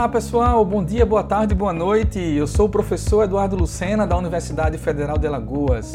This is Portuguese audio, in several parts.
Olá pessoal, bom dia, boa tarde, boa noite. Eu sou o professor Eduardo Lucena da Universidade Federal de Alagoas.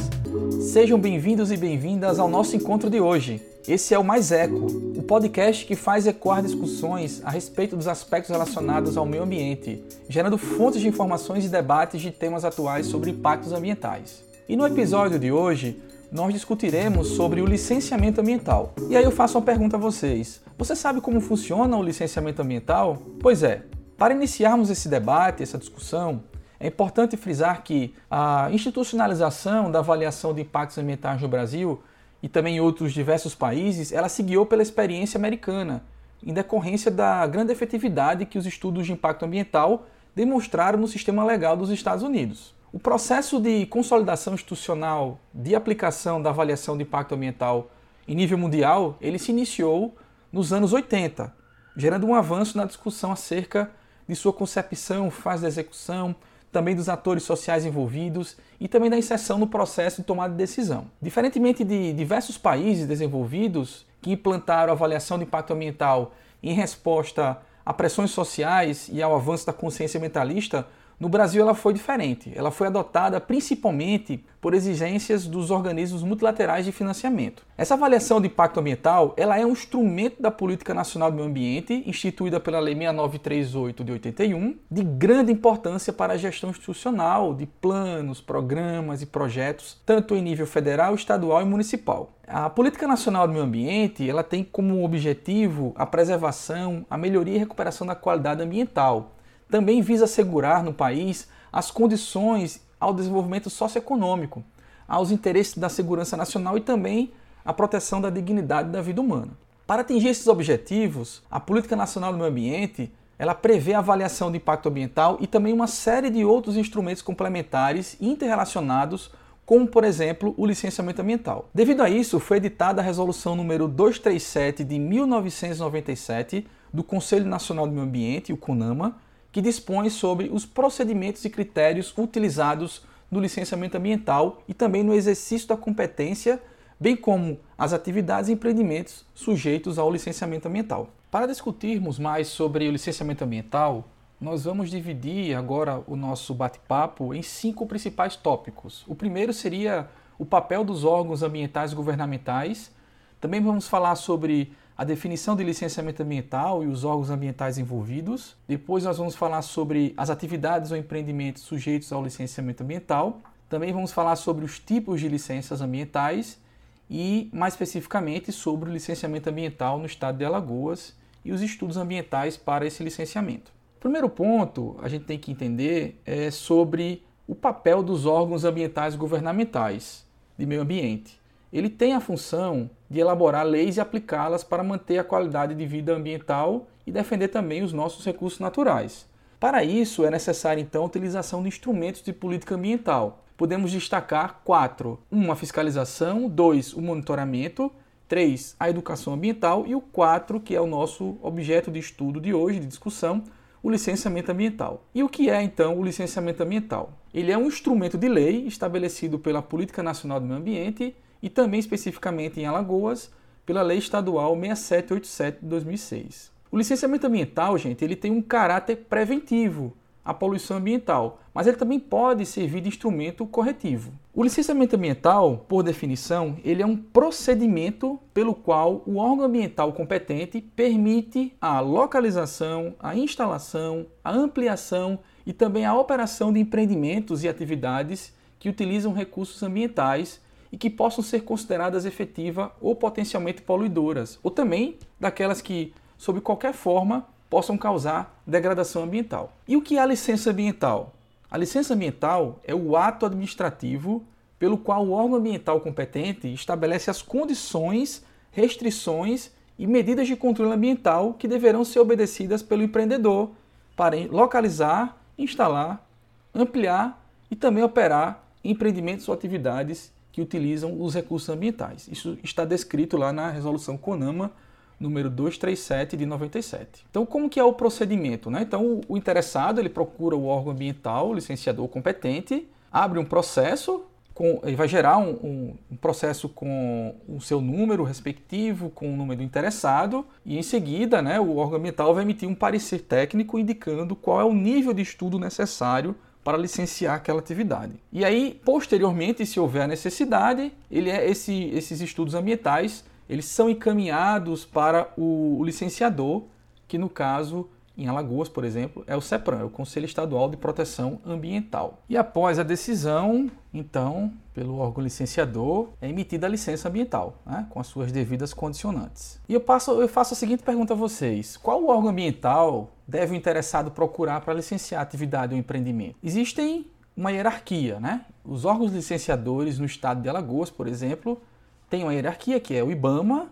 Sejam bem-vindos e bem-vindas ao nosso encontro de hoje. Esse é o Mais Eco, o podcast que faz ecoar discussões a respeito dos aspectos relacionados ao meio ambiente, gerando fontes de informações e debates de temas atuais sobre impactos ambientais. E no episódio de hoje, nós discutiremos sobre o licenciamento ambiental. E aí eu faço uma pergunta a vocês: você sabe como funciona o licenciamento ambiental? Pois é, para iniciarmos esse debate, essa discussão, é importante frisar que a institucionalização da avaliação de impactos ambientais no Brasil e também em outros diversos países, ela se guiou pela experiência americana, em decorrência da grande efetividade que os estudos de impacto ambiental demonstraram no sistema legal dos Estados Unidos. O processo de consolidação institucional de aplicação da avaliação de impacto ambiental em nível mundial, ele se iniciou nos anos 80, gerando um avanço na discussão acerca de sua concepção, fase de execução, também dos atores sociais envolvidos e também da inserção no processo de tomada de decisão. Diferentemente de diversos países desenvolvidos que implantaram a avaliação de impacto ambiental em resposta a pressões sociais e ao avanço da consciência ambientalista, no Brasil ela foi diferente. Ela foi adotada principalmente por exigências dos organismos multilaterais de financiamento. Essa avaliação de impacto ambiental, ela é um instrumento da Política Nacional do Meio Ambiente, instituída pela Lei 6938 de 81, de grande importância para a gestão institucional de planos, programas e projetos, tanto em nível federal, estadual e municipal. A Política Nacional do Meio Ambiente, ela tem como objetivo a preservação, a melhoria e recuperação da qualidade ambiental, também visa assegurar no país as condições ao desenvolvimento socioeconômico, aos interesses da segurança nacional e também à proteção da dignidade da vida humana. Para atingir esses objetivos, a Política Nacional do Meio Ambiente ela prevê a avaliação de impacto ambiental e também uma série de outros instrumentos complementares interrelacionados, como por exemplo o licenciamento ambiental. Devido a isso, foi editada a resolução número 237 de 1997 do Conselho Nacional do Meio Ambiente, o CONAMA, que dispõe sobre os procedimentos e critérios utilizados no licenciamento ambiental e também no exercício da competência, bem como as atividades e empreendimentos sujeitos ao licenciamento ambiental. Para discutirmos mais sobre o licenciamento ambiental, nós vamos dividir agora o nosso bate-papo em cinco principais tópicos. O primeiro seria o papel dos órgãos ambientais governamentais. Também vamos falar sobre a definição de licenciamento ambiental e os órgãos ambientais envolvidos. Depois nós vamos falar sobre as atividades ou empreendimentos sujeitos ao licenciamento ambiental. Também vamos falar sobre os tipos de licenças ambientais e, mais especificamente, sobre o licenciamento ambiental no estado de Alagoas e os estudos ambientais para esse licenciamento. O primeiro ponto a gente tem que entender é sobre o papel dos órgãos ambientais governamentais de meio ambiente ele tem a função de elaborar leis e aplicá-las para manter a qualidade de vida ambiental e defender também os nossos recursos naturais. Para isso, é necessária então a utilização de instrumentos de política ambiental. Podemos destacar quatro: uma a fiscalização, dois, o monitoramento, três, a educação ambiental e o quatro, que é o nosso objeto de estudo de hoje, de discussão, o licenciamento ambiental. E o que é então o licenciamento ambiental? Ele é um instrumento de lei estabelecido pela Política Nacional do Meio Ambiente e também especificamente em Alagoas pela Lei Estadual 6787 de 2006. O licenciamento ambiental, gente, ele tem um caráter preventivo à poluição ambiental, mas ele também pode servir de instrumento corretivo. O licenciamento ambiental, por definição, ele é um procedimento pelo qual o órgão ambiental competente permite a localização, a instalação, a ampliação e também a operação de empreendimentos e atividades que utilizam recursos ambientais e que possam ser consideradas efetiva ou potencialmente poluidoras, ou também daquelas que, sob qualquer forma, possam causar degradação ambiental. E o que é a licença ambiental? A licença ambiental é o ato administrativo pelo qual o órgão ambiental competente estabelece as condições, restrições e medidas de controle ambiental que deverão ser obedecidas pelo empreendedor para localizar, instalar, ampliar e também operar empreendimentos ou atividades que utilizam os recursos ambientais. Isso está descrito lá na resolução CONAMA número 237 de 97. Então, como que é o procedimento? Né? Então, o interessado ele procura o órgão ambiental, o licenciador competente, abre um processo com, ele vai gerar um, um, um, processo com o seu número respectivo, com o número do interessado, e em seguida né, o órgão ambiental vai emitir um parecer técnico indicando qual é o nível de estudo necessário para licenciar aquela atividade. E aí, posteriormente, se houver necessidade, ele é esse, esses estudos ambientais eles são encaminhados para o, licenciador, que no caso em Alagoas, por exemplo, é o CEPRAM, é o Conselho Estadual de Proteção Ambiental. E após a decisão, então, pelo órgão licenciador, é emitida a licença ambiental, né, com as suas devidas condicionantes. E eu, passo, eu faço a seguinte pergunta a vocês: qual órgão ambiental deve o interessado procurar para licenciar a atividade ou empreendimento? Existem uma hierarquia, né? Os órgãos licenciadores no estado de Alagoas, por exemplo, têm uma hierarquia que é o IBAMA,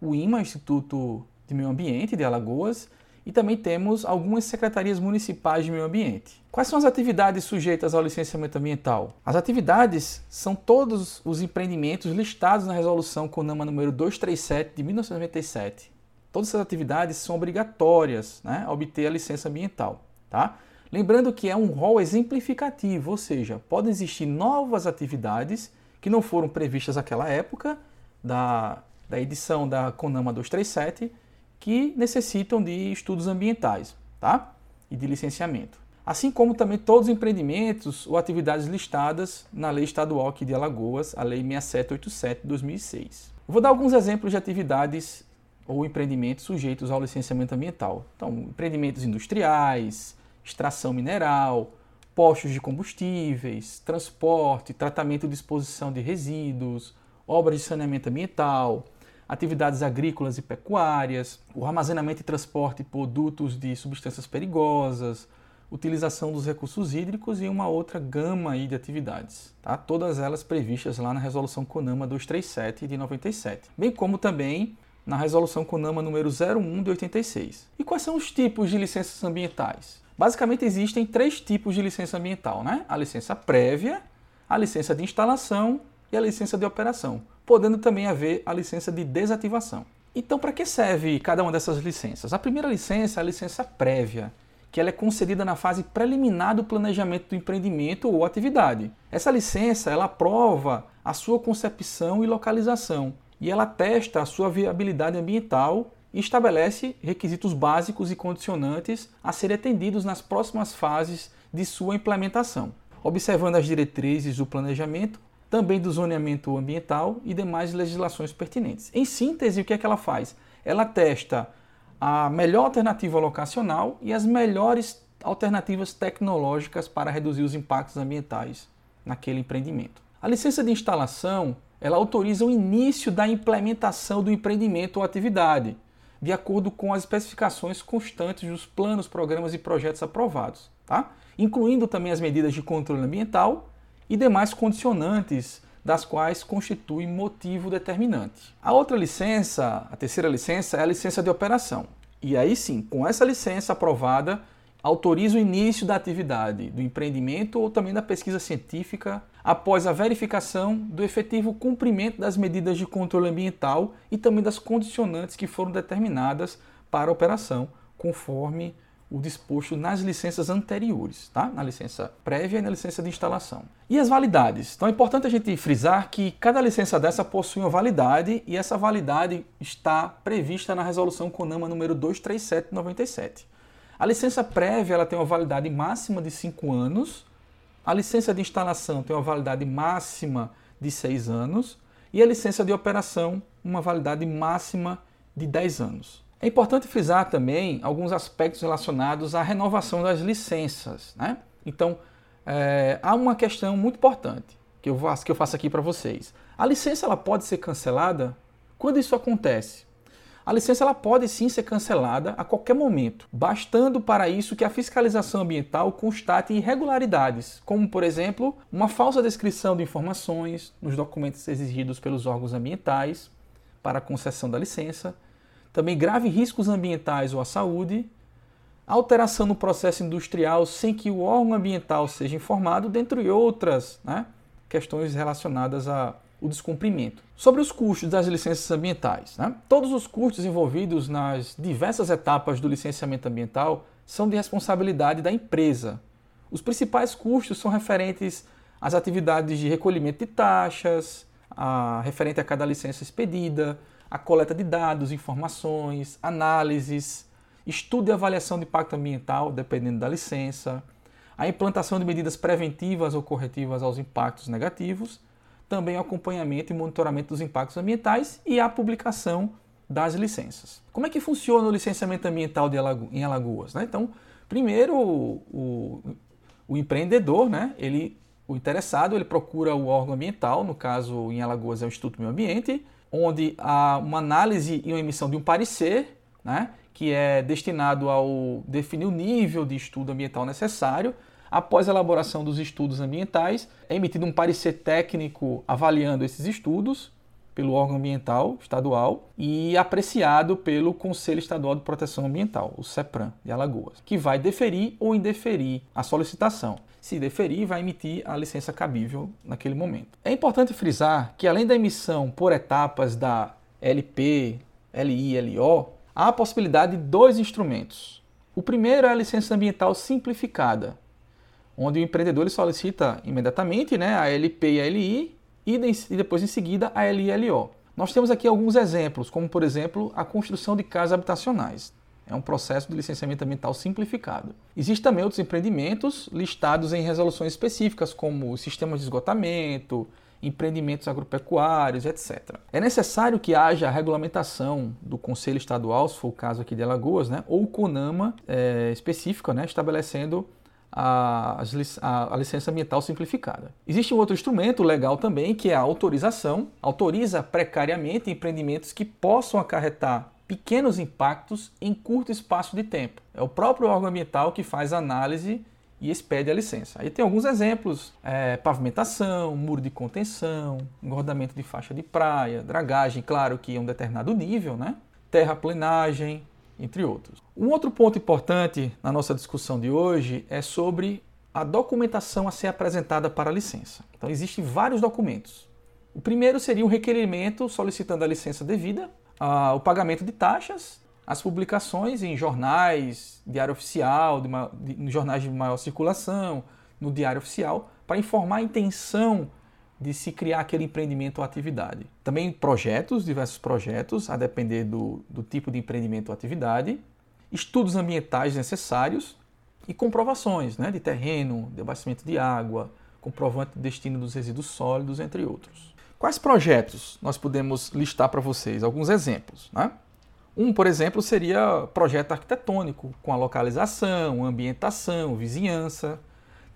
o IMA, Instituto de Meio Ambiente de Alagoas, e também temos algumas secretarias municipais de meio ambiente. Quais são as atividades sujeitas ao licenciamento ambiental? As atividades são todos os empreendimentos listados na resolução CONAMA número 237 de 1997. Todas essas atividades são obrigatórias né, a obter a licença ambiental. Tá? Lembrando que é um rol exemplificativo, ou seja, podem existir novas atividades que não foram previstas naquela época da, da edição da CONAMA 237 que necessitam de estudos ambientais tá? e de licenciamento. Assim como também todos os empreendimentos ou atividades listadas na Lei Estadual aqui de Alagoas, a Lei 6787 de 2006. vou dar alguns exemplos de atividades ou empreendimentos sujeitos ao licenciamento ambiental. Então, empreendimentos industriais, extração mineral, postos de combustíveis, transporte, tratamento e disposição de resíduos, obras de saneamento ambiental, atividades agrícolas e pecuárias, o armazenamento e transporte de produtos de substâncias perigosas, utilização dos recursos hídricos e uma outra gama de atividades, tá? todas elas previstas lá na Resolução CONAMA 237 de 97, bem como também na Resolução CONAMA número 01 de 86. E quais são os tipos de licenças ambientais? Basicamente existem três tipos de licença ambiental, né? A licença prévia, a licença de instalação e a licença de operação podendo também haver a licença de desativação. Então, para que serve cada uma dessas licenças? A primeira licença é a licença prévia, que ela é concedida na fase preliminar do planejamento do empreendimento ou atividade. Essa licença, ela aprova a sua concepção e localização, e ela testa a sua viabilidade ambiental e estabelece requisitos básicos e condicionantes a serem atendidos nas próximas fases de sua implementação, observando as diretrizes do planejamento também do zoneamento ambiental e demais legislações pertinentes. Em síntese, o que é que ela faz? Ela testa a melhor alternativa locacional e as melhores alternativas tecnológicas para reduzir os impactos ambientais naquele empreendimento. A licença de instalação, ela autoriza o início da implementação do empreendimento ou atividade, de acordo com as especificações constantes dos planos, programas e projetos aprovados, tá? incluindo também as medidas de controle ambiental e demais condicionantes das quais constitui motivo determinante. A outra licença, a terceira licença, é a licença de operação. E aí sim, com essa licença aprovada, autoriza o início da atividade do empreendimento ou também da pesquisa científica após a verificação do efetivo cumprimento das medidas de controle ambiental e também das condicionantes que foram determinadas para a operação, conforme o disposto nas licenças anteriores, tá? na licença prévia e na licença de instalação. E as validades? Então é importante a gente frisar que cada licença dessa possui uma validade e essa validade está prevista na resolução CONAMA número 23797. A licença prévia ela tem uma validade máxima de 5 anos, a licença de instalação tem uma validade máxima de 6 anos e a licença de operação uma validade máxima de 10 anos. É importante frisar também alguns aspectos relacionados à renovação das licenças. Né? Então, é, há uma questão muito importante que eu faço, que eu faço aqui para vocês. A licença ela pode ser cancelada? Quando isso acontece? A licença ela pode sim ser cancelada a qualquer momento, bastando para isso que a fiscalização ambiental constate irregularidades, como, por exemplo, uma falsa descrição de informações nos documentos exigidos pelos órgãos ambientais para a concessão da licença, também grave riscos ambientais ou à saúde, alteração no processo industrial sem que o órgão ambiental seja informado, dentre outras né, questões relacionadas ao descumprimento. Sobre os custos das licenças ambientais. Né? Todos os custos envolvidos nas diversas etapas do licenciamento ambiental são de responsabilidade da empresa. Os principais custos são referentes as atividades de recolhimento de taxas, a, referente a cada licença expedida, a coleta de dados, informações, análises, estudo e avaliação de impacto ambiental, dependendo da licença, a implantação de medidas preventivas ou corretivas aos impactos negativos, também o acompanhamento e monitoramento dos impactos ambientais e a publicação das licenças. Como é que funciona o licenciamento ambiental Alago em Alagoas? Né? Então, primeiro, o, o, o empreendedor, né, ele o interessado ele procura o órgão ambiental, no caso em Alagoas é o Instituto Meio Ambiente, onde há uma análise e uma emissão de um parecer, né, que é destinado ao definir o nível de estudo ambiental necessário. Após a elaboração dos estudos ambientais, é emitido um parecer técnico avaliando esses estudos pelo órgão ambiental estadual e apreciado pelo Conselho Estadual de Proteção Ambiental, o CEPRAM de Alagoas, que vai deferir ou indeferir a solicitação. Se deferir, vai emitir a licença cabível naquele momento. É importante frisar que, além da emissão por etapas da LP, LI LO, há a possibilidade de dois instrumentos. O primeiro é a licença ambiental simplificada, onde o empreendedor solicita imediatamente né, a LP e a LI e depois em seguida a LILO. Nós temos aqui alguns exemplos, como por exemplo a construção de casas habitacionais. É um processo de licenciamento ambiental simplificado. Existem também outros empreendimentos listados em resoluções específicas, como sistemas de esgotamento, empreendimentos agropecuários, etc. É necessário que haja a regulamentação do Conselho Estadual, se for o caso aqui de Alagoas, né, ou CONAMA é, específica, né, estabelecendo a, a, a, licença ambiental simplificada. Existe um outro instrumento legal também, que é a autorização. Autoriza precariamente empreendimentos que possam acarretar pequenos impactos em curto espaço de tempo. É o próprio órgão ambiental que faz a análise e expede a licença. Aí tem alguns exemplos: é, pavimentação, muro de contenção, engordamento de faixa de praia, dragagem, claro que em um determinado nível, né? terraplenagem, entre outros. Um outro ponto importante na nossa discussão de hoje é sobre a documentação a ser apresentada para a licença. Então, existem vários documentos. O primeiro seria um requerimento solicitando a licença devida, a, o pagamento de taxas, as publicações em jornais, diário oficial, de, de, jornais de maior circulação, no diário oficial, para informar a intenção de se criar aquele empreendimento ou atividade. Também projetos, diversos projetos, a depender do, do tipo de empreendimento ou atividade, estudos ambientais necessários e comprovações né, de terreno, de abastecimento de água, comprovante de destino dos resíduos sólidos, entre outros. Quais projetos nós podemos listar para vocês? Alguns exemplos. Né? Um, por exemplo, seria projeto arquitetônico, com a localização, ambientação, vizinhança.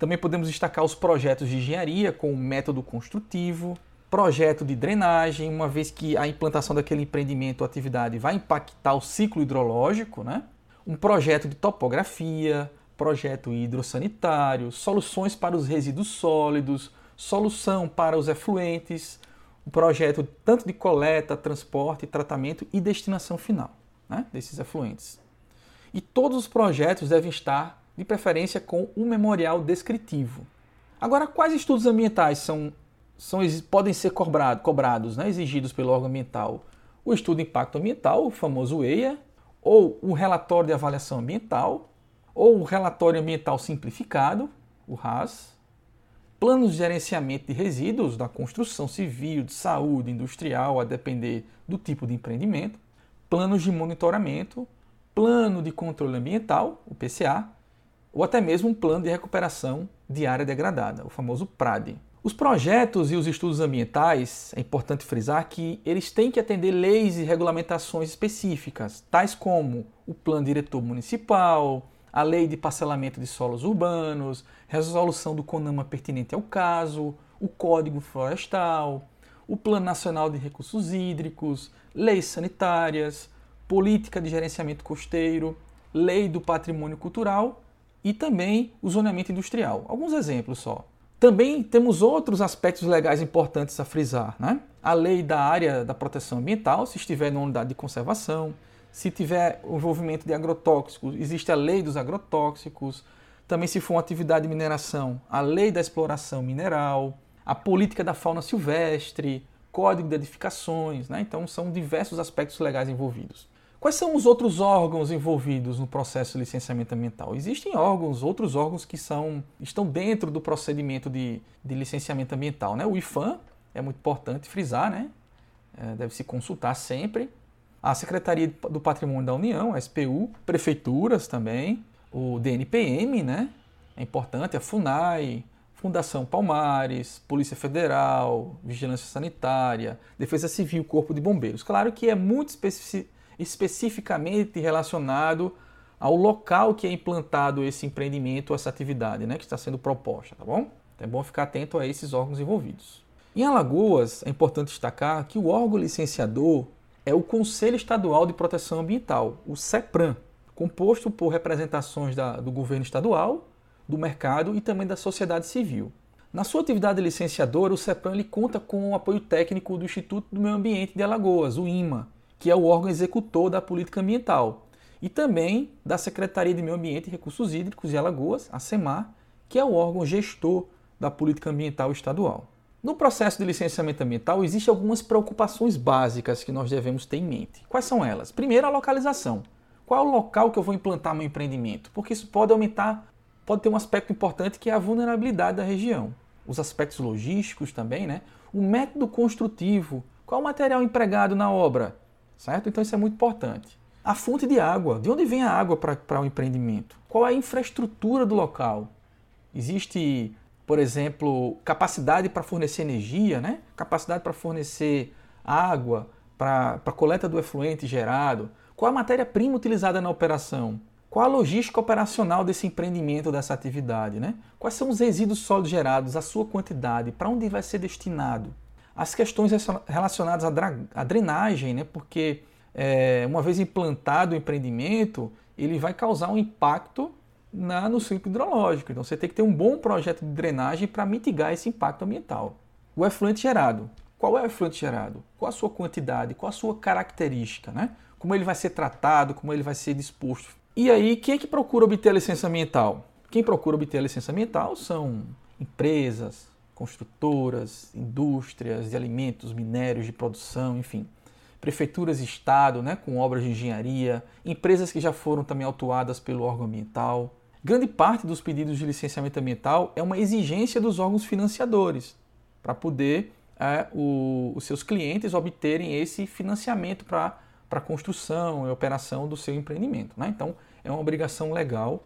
Também podemos destacar os projetos de engenharia com o método construtivo, projeto de drenagem, uma vez que a implantação daquele empreendimento ou atividade vai impactar o ciclo hidrológico, né? um projeto de topografia, projeto hidrossanitário, soluções para os resíduos sólidos, solução para os efluentes, um projeto tanto de coleta, transporte, tratamento e destinação final né, desses efluentes. E todos os projetos devem estar de preferência com um memorial descritivo. Agora, quais estudos ambientais são, são podem ser cobrado, cobrados, né, exigidos pelo órgão ambiental? O estudo de impacto ambiental, o famoso EIA, ou o relatório de avaliação ambiental, ou o relatório ambiental simplificado, o RAS, planos de gerenciamento de resíduos da construção civil, de saúde, industrial, a depender do tipo de empreendimento, planos de monitoramento, plano de controle ambiental, o PCA, ou até mesmo um plano de recuperação de área degradada, o famoso PRAD. Os projetos e os estudos ambientais, é importante frisar que eles têm que atender leis e regulamentações específicas, tais como o Plano Diretor Municipal, a Lei de Parcelamento de Solos Urbanos, resolução do CONAMA pertinente ao caso, o Código Florestal, o Plano Nacional de Recursos Hídricos, leis sanitárias, política de gerenciamento costeiro, lei do patrimônio cultural e também o zoneamento industrial. Alguns exemplos só. Também temos outros aspectos legais importantes a frisar. Né? A lei da área da proteção ambiental, se estiver numa unidade de conservação, se tiver o envolvimento de agrotóxicos, existe a lei dos agrotóxicos. Também, se for uma atividade de mineração, a lei da exploração mineral, a política da fauna silvestre, código de edificações. Né? Então, são diversos aspectos legais envolvidos. Quais são os outros órgãos envolvidos no processo de licenciamento ambiental? Existem órgãos, outros órgãos que são, estão dentro do procedimento de, de licenciamento ambiental. Né? O IFAM é muito importante frisar, né? É, deve se consultar sempre. A Secretaria do Patrimônio da União, a SPU, prefeituras também, o DNPM, né? É importante, a FUNAI, Fundação Palmares, Polícia Federal, Vigilância Sanitária, Defesa Civil, Corpo de Bombeiros. Claro que é muito especi especificamente relacionado ao local que é implantado esse empreendimento, essa atividade né, que está sendo proposta, tá bom? Então é bom ficar atento a esses órgãos envolvidos. Em Alagoas, é importante destacar que o órgão licenciador é o Conselho Estadual de Proteção Ambiental, o CEPRAM, composto por representações da, do governo estadual, do mercado e também da sociedade civil. Na sua atividade licenciadora, o CEPRAM ele conta com o apoio técnico do Instituto do Meio Ambiente de Alagoas, o IMA, que é o órgão executor da política ambiental, e também da Secretaria de Meio Ambiente e Recursos Hídricos de Alagoas, a SEMAR, que é o órgão gestor da política ambiental estadual. No processo de licenciamento ambiental, existem algumas preocupações básicas que nós devemos ter em mente. Quais são elas? Primeiro, a localização. Qual é o local que eu vou implantar meu empreendimento? Porque isso pode aumentar, pode ter um aspecto importante que é a vulnerabilidade da região. Os aspectos logísticos também, né? O método construtivo. Qual o material empregado na obra? Certo? Então isso é muito importante. A fonte de água. De onde vem a água para o empreendimento? Qual é a infraestrutura do local? Existe por exemplo, capacidade para fornecer energia, né? capacidade para fornecer água, para coleta do efluente gerado, qual a matéria-prima utilizada na operação, qual a logística operacional desse empreendimento, dessa atividade, né? quais são os resíduos sólidos gerados, a sua quantidade, para onde vai ser destinado, as questões relacionadas à drenagem, né? porque é, uma vez implantado o empreendimento, ele vai causar um impacto na, no ciclo hidrológico. Então você tem que ter um bom projeto de drenagem para mitigar esse impacto ambiental. O efluente gerado. Qual é o efluente gerado? Qual a sua quantidade? Qual a sua característica? Né? Como ele vai ser tratado? Como ele vai ser disposto? E aí, quem é que procura obter a licença ambiental? Quem procura obter a licença ambiental são empresas, construtoras, indústrias de alimentos, minérios de produção, enfim prefeituras e estado, né, com obras de engenharia, empresas que já foram também autuadas pelo órgão ambiental, Grande parte dos pedidos de licenciamento ambiental é uma exigência dos órgãos financiadores para poder é, o, os seus clientes obterem esse financiamento para a construção e operação do seu empreendimento. Né? Então, é uma obrigação legal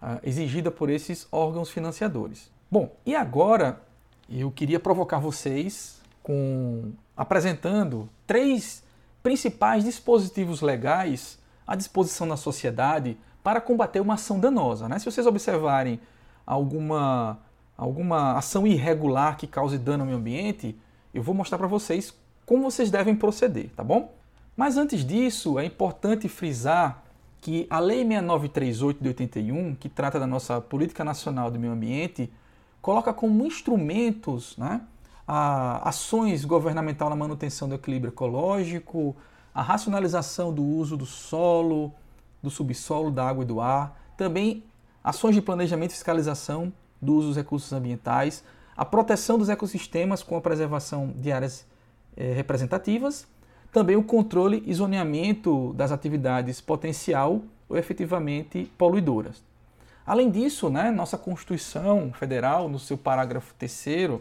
é, exigida por esses órgãos financiadores. Bom, e agora eu queria provocar vocês com apresentando três principais dispositivos legais à disposição da sociedade para combater uma ação danosa. Né? Se vocês observarem alguma, alguma ação irregular que cause dano ao meio ambiente, eu vou mostrar para vocês como vocês devem proceder, tá bom? Mas antes disso, é importante frisar que a Lei 6938 de 81, que trata da nossa Política Nacional do Meio Ambiente, coloca como instrumentos né, a ações governamental na manutenção do equilíbrio ecológico, a racionalização do uso do solo, do subsolo, da água e do ar, também ações de planejamento e fiscalização do uso dos recursos ambientais, a proteção dos ecossistemas com a preservação de áreas eh, representativas, também o controle e zoneamento das atividades potencial ou efetivamente poluidoras. Além disso, né, nossa Constituição Federal, no seu parágrafo 3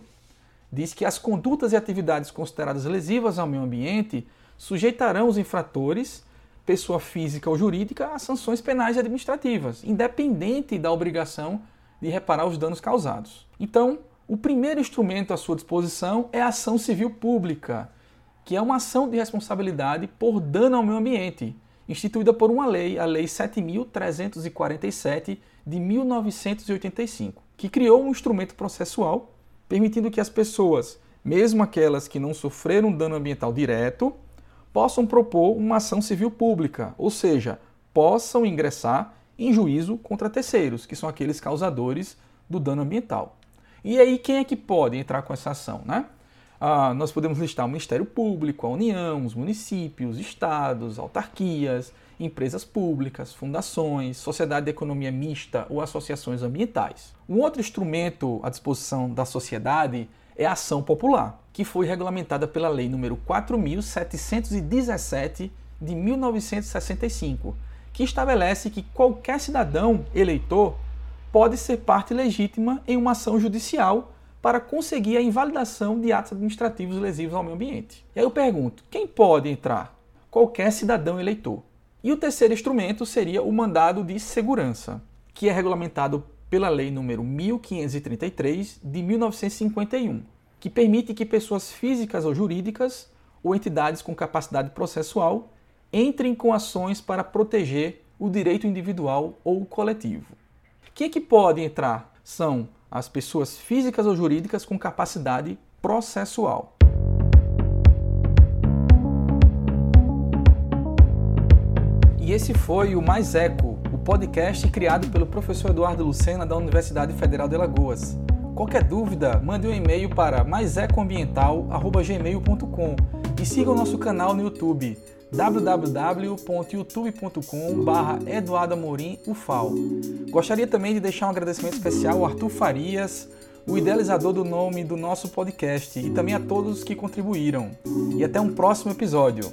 diz que as condutas e atividades consideradas lesivas ao meio ambiente sujeitarão os infratores pessoa física ou jurídica a sanções penais e administrativas, independente da obrigação de reparar os danos causados. Então, o primeiro instrumento à sua disposição é a ação civil pública, que é uma ação de responsabilidade por dano ao meio ambiente, instituída por uma lei, a Lei 7347 de 1985, que criou um instrumento processual permitindo que as pessoas, mesmo aquelas que não sofreram dano ambiental direto, possam propor uma ação civil pública, ou seja, possam ingressar em juízo contra terceiros, que são aqueles causadores do dano ambiental. E aí, quem é que pode entrar com essa ação? Né? Ah, nós podemos listar o Ministério Público, a União, os municípios, estados, autarquias, empresas públicas, fundações, sociedade de economia mista ou associações ambientais. Um outro instrumento à disposição da sociedade é a ação popular, que foi regulamentada pela Lei número 4717 de 1965, que estabelece que qualquer cidadão eleitor pode ser parte legítima em uma ação judicial para conseguir a invalidação de atos administrativos lesivos ao meio ambiente. E aí eu pergunto: quem pode entrar? Qualquer cidadão eleitor. E o terceiro instrumento seria o mandado de segurança, que é regulamentado pela Lei número 1533 de 1951, que permite que pessoas físicas ou jurídicas ou entidades com capacidade processual entrem com ações para proteger o direito individual ou coletivo. Quem é que pode entrar? São as pessoas físicas ou jurídicas com capacidade processual. E esse foi o Mais Eco, o podcast criado pelo professor Eduardo Lucena da Universidade Federal de Alagoas. Qualquer dúvida, mande um e-mail para maisecoambiental.gmail.com e siga o nosso canal no YouTube www.youtube.com.br Eduardo Amorim UFAL. Gostaria também de deixar um agradecimento especial ao Arthur Farias, o idealizador do nome do nosso podcast, e também a todos que contribuíram. E até um próximo episódio.